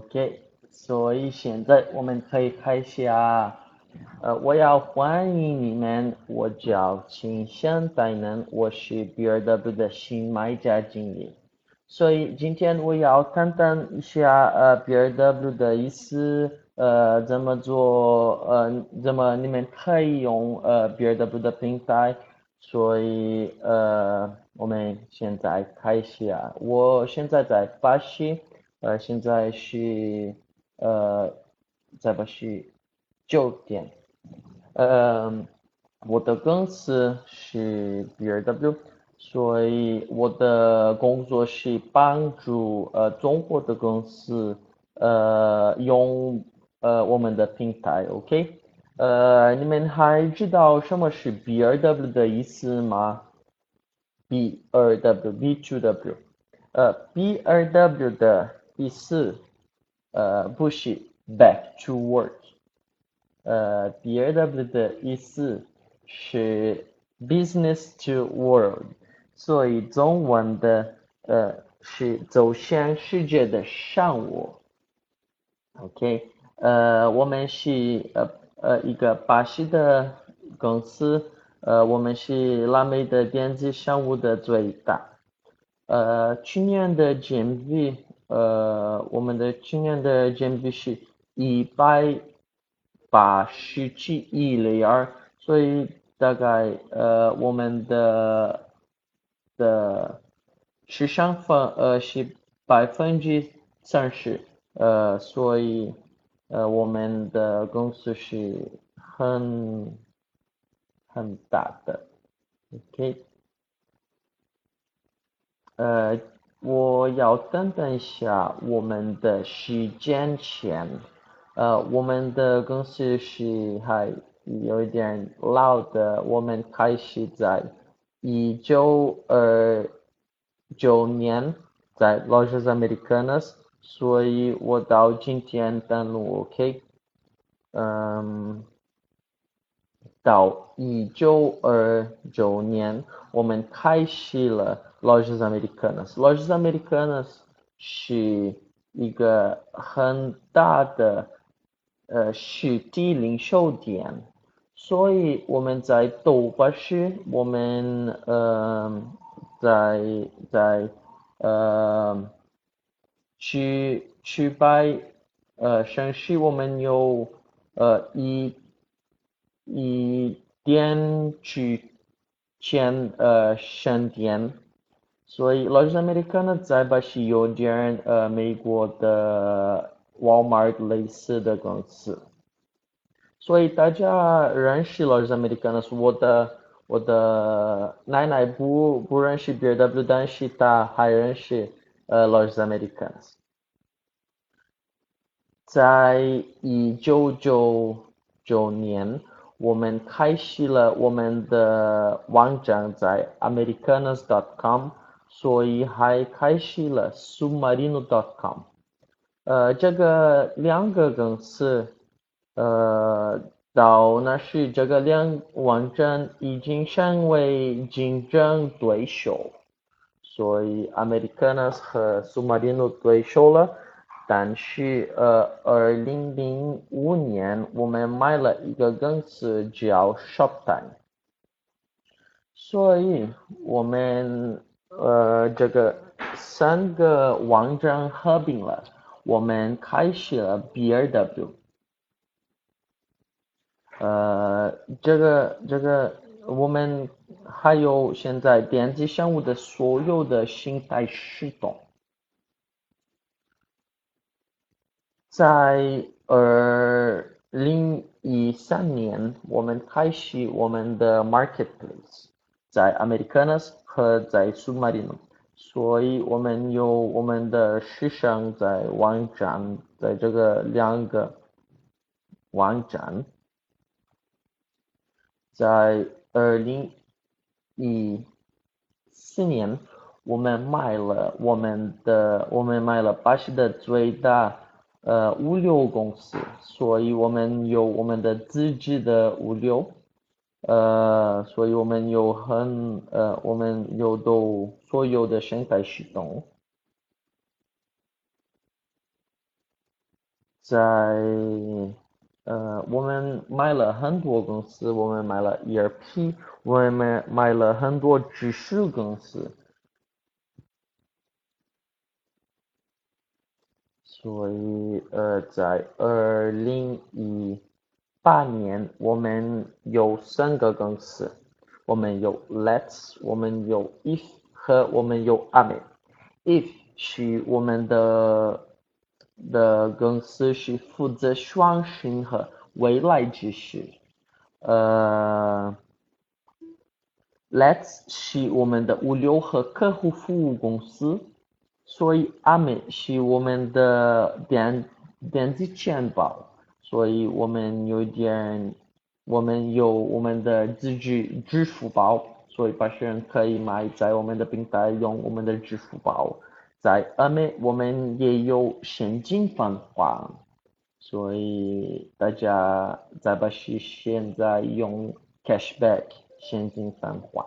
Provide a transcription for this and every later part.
OK，所以现在我们可以开始啊。呃，我要欢迎你们，我叫秦香代能，我是 BRW 的新买家经理。所以今天我要谈谈一下呃 BRW 的意思，呃怎么做，呃怎么你们可以用呃 BRW 的平台。所以呃我们现在开始啊，我现在在巴西。呃，现在是呃，再不，是九点。呃，我的公司是 BRW，所以我的工作是帮助呃中国的公司呃用呃我们的平台，OK？呃，你们还知道什么是 BRW 的意思吗？BRW，B2W，呃，BRW 的。第四，呃，不是 back to work，呃，BRW 的意思是 business to world，所以中文的呃是走向世界的商务。OK，呃，我们是呃呃一个巴西的公司，呃，我们是拉美的电子商务的最大，呃，去年的 GMV。呃，我们的今年的 GMV 是一百八十七亿雷尔，所以大概呃我们的的市场份呃是百分之三十，呃，所以呃我们的公司是很很大的，OK，呃。我要等等一下我们的时间线，呃，我们的公司是还有一点老的，我们开始在一九二九年在 Lojas Americanas，所以我到今天登录 OK，嗯，到一九二九年我们开始了。Lojas Americanas. Lojas Americanas 是一个很大的呃实体零售店，所以我们在东巴市，我们呃在在呃去去拜呃城市，我们有呃一一点去前呃商店。所以，Lojas Americana 在巴西有点呃美国的 Walmart 类似的公司。所以大家认识 Lojas Americanas，我的我的奶奶不不认识 BW，但是她还认识呃 Lojas Americana。在一九九九年，我们开始了我们的网站在 Americanas.com。所以还开始了 Submarino.com，呃，这个两个公司，呃，到那时这个两网站已经成为竞争对手，所以 Americanas 和 Submarino 对手了。但是，呃，二零零五年们买了一个公司叫 Shoptime，所以我们。呃，这个三个网站合并了，我们开始了 BRW。呃，这个这个我们还有现在电子商务的所有的信贷系统，在呃零一三年我们开始我们的 Marketplace，在 Americanas。和在 Submarino，所以我们有我们的时尚在网站，在这个两个网站，在二零一四年，我们买了我们的我们买了巴西的最大呃物流公司，所以我们有我们的自己的物流。呃，所以我们有很呃，我们有都所有的生态系统。在呃，我们买了很多公司，我们买了 ERP，我们买买了很多知识公司，所以呃，在二零一八年，我们有三个公司，我们有 Let's，我们有 If 和我们有 Ami。If 是我们的的公司是负责创新和未来知识，呃，Let's 是我们的物流和客户服务公司，所以阿美是我们的电电子钱包。所以我们有点，我们有我们的自己支付宝，所以把学生可以买在我们的平台用我们的支付宝。在阿美，我们也有现金返还，所以大家在巴西现在用 cashback 现金返还。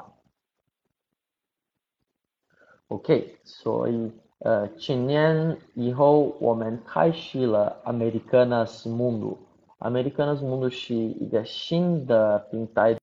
OK，所以。呃，今年以后我们开始了 Americanas Mundo。Americanas Mundo 是一个新的平台。